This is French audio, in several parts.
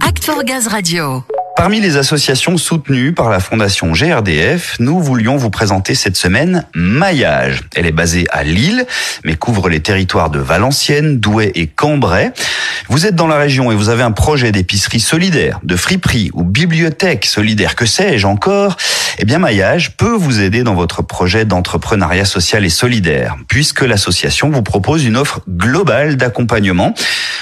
Act Gaz Radio. Parmi les associations soutenues par la Fondation GRDF, nous voulions vous présenter cette semaine Maillage. Elle est basée à Lille, mais couvre les territoires de Valenciennes, Douai et Cambrai. Vous êtes dans la région et vous avez un projet d'épicerie solidaire, de friperie ou bibliothèque solidaire, que sais-je encore? Eh bien, Maillage peut vous aider dans votre projet d'entrepreneuriat social et solidaire, puisque l'association vous propose une offre globale d'accompagnement.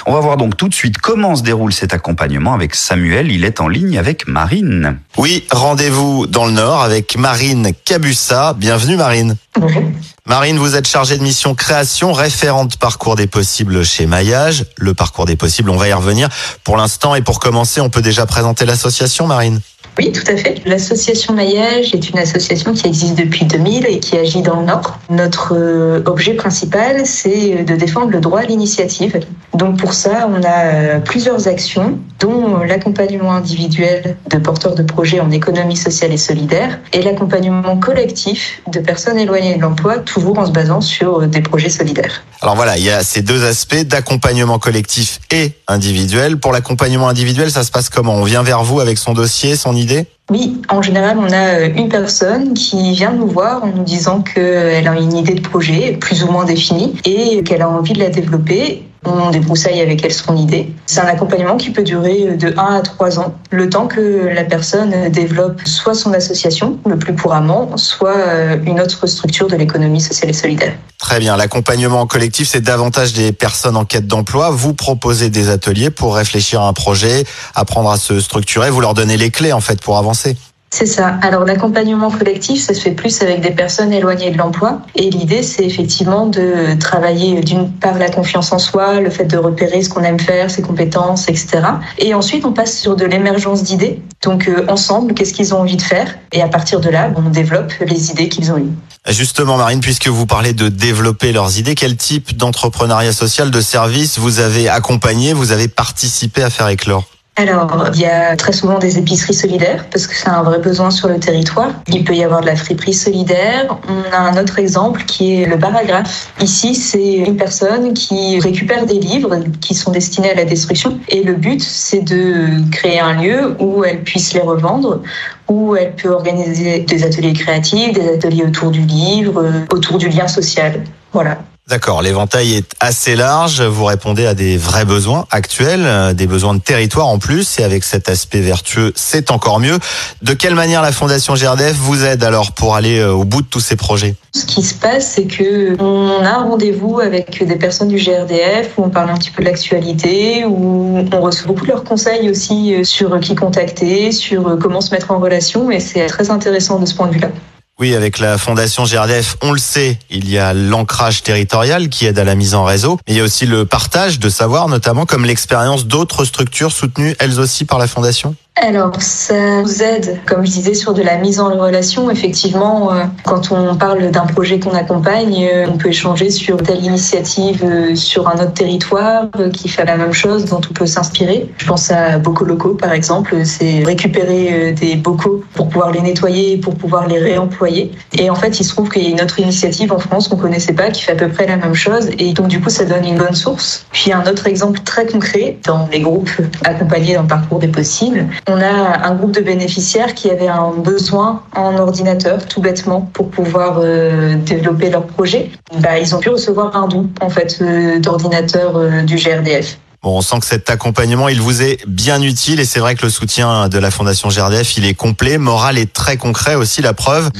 On va voir donc tout de suite comment se déroule cet accompagnement avec Samuel. Il est en ligne avec Marine. Oui, rendez-vous dans le Nord avec Marine Cabussa. Bienvenue Marine. Bonjour. Marine, vous êtes chargée de mission création, référente parcours des possibles chez Maillage. Le parcours des possibles, on va y revenir. Pour l'instant et pour commencer, on peut déjà présenter l'association Marine Oui, tout à fait. L'association Maillage est une association qui existe depuis 2000 et qui agit dans le Nord. Notre euh, objet principal, c'est de défendre le droit à l'initiative. Donc pour ça, on a euh, plusieurs actions, dont l'accompagnement individuel de porteurs de projets en économie sociale et solidaire et l'accompagnement collectif de personnes éloignées de l'emploi, toujours en se basant sur euh, des projets solidaires. Alors voilà, il y a ces deux aspects d'accompagnement collectif et individuel. Pour l'accompagnement individuel, ça se passe comment? On vient vers vous avec son dossier, son idée? Oui, en général, on a euh, une personne qui vient nous voir en nous disant qu'elle a une idée de projet plus ou moins définie et qu'elle a envie de la développer. On débroussaille avec elle son idée. C'est un accompagnement qui peut durer de 1 à 3 ans, le temps que la personne développe soit son association, le plus couramment, soit euh, une autre structure de l'économie sociale et solidaire. Très bien, l'accompagnement collectif, c'est davantage des personnes en quête d'emploi. Vous proposez des ateliers pour réfléchir à un projet, apprendre à se structurer, vous leur donnez les clés en fait pour avancer. C'est ça. Alors l'accompagnement collectif, ça se fait plus avec des personnes éloignées de l'emploi. Et l'idée, c'est effectivement de travailler d'une part la confiance en soi, le fait de repérer ce qu'on aime faire, ses compétences, etc. Et ensuite, on passe sur de l'émergence d'idées. Donc euh, ensemble, qu'est-ce qu'ils ont envie de faire? Et à partir de là, on développe les idées qu'ils ont eues. Justement, Marine, puisque vous parlez de développer leurs idées, quel type d'entrepreneuriat social, de service vous avez accompagné, vous avez participé à faire éclore? Alors, il y a très souvent des épiceries solidaires parce que c'est un vrai besoin sur le territoire. Il peut y avoir de la friperie solidaire. On a un autre exemple qui est le baragraphe. Ici, c'est une personne qui récupère des livres qui sont destinés à la destruction et le but, c'est de créer un lieu où elle puisse les revendre où elle peut organiser des ateliers créatifs, des ateliers autour du livre, autour du lien social. Voilà. D'accord, l'éventail est assez large, vous répondez à des vrais besoins actuels, euh, des besoins de territoire en plus, et avec cet aspect vertueux, c'est encore mieux. De quelle manière la Fondation GRDF vous aide alors pour aller euh, au bout de tous ces projets? Ce qui se passe, c'est que on a un rendez-vous avec des personnes du GRDF où on parle un petit peu de l'actualité, où on reçoit beaucoup de leurs conseils aussi euh, sur qui contacter, sur comment se mettre en relation, et c'est très intéressant de ce point de vue-là. Oui, avec la Fondation GRDF, on le sait, il y a l'ancrage territorial qui aide à la mise en réseau, mais il y a aussi le partage de savoir, notamment comme l'expérience d'autres structures soutenues elles aussi par la Fondation. Alors, ça nous aide, comme je disais, sur de la mise en relation. Effectivement, euh, quand on parle d'un projet qu'on accompagne, euh, on peut échanger sur telle initiative euh, sur un autre territoire qui fait la même chose, dont on peut s'inspirer. Je pense à Bocaux locaux, par exemple. C'est récupérer des bocaux pour pouvoir les nettoyer, pour pouvoir les réemployer. Et en fait, il se trouve qu'il y a une autre initiative en France qu'on connaissait pas, qui fait à peu près la même chose. Et donc, du coup, ça donne une bonne source. Puis, un autre exemple très concret dans les groupes accompagnés dans le parcours des possibles on a un groupe de bénéficiaires qui avaient un besoin en ordinateur, tout bêtement, pour pouvoir euh, développer leur projet. Bah, ils ont pu recevoir un don, en fait, euh, d'ordinateur euh, du GRDF. Bon, on sent que cet accompagnement, il vous est bien utile et c'est vrai que le soutien de la Fondation GRDF, il est complet, moral et très concret aussi, la preuve.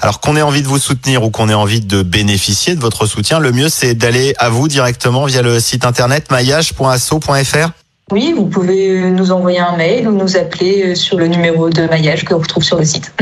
Alors qu'on ait envie de vous soutenir ou qu'on ait envie de bénéficier de votre soutien, le mieux c'est d'aller à vous directement via le site internet maillage.asso.fr. Oui, vous pouvez nous envoyer un mail ou nous appeler sur le numéro de maillage que vous retrouve sur le site.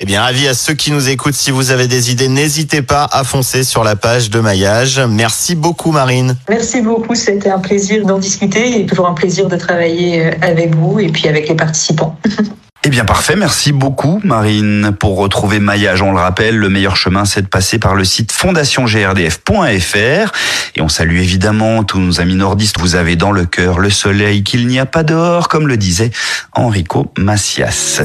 Eh bien, avis à ceux qui nous écoutent, si vous avez des idées, n'hésitez pas à foncer sur la page de Maillage. Merci beaucoup, Marine. Merci beaucoup, c'était un plaisir d'en discuter et toujours un plaisir de travailler avec vous et puis avec les participants. Eh bien parfait, merci beaucoup Marine. Pour retrouver Maillage, on le rappelle, le meilleur chemin c'est de passer par le site fondationgrdf.fr et on salue évidemment tous nos amis nordistes. Vous avez dans le cœur le soleil qu'il n'y a pas dehors, comme le disait Enrico Macias.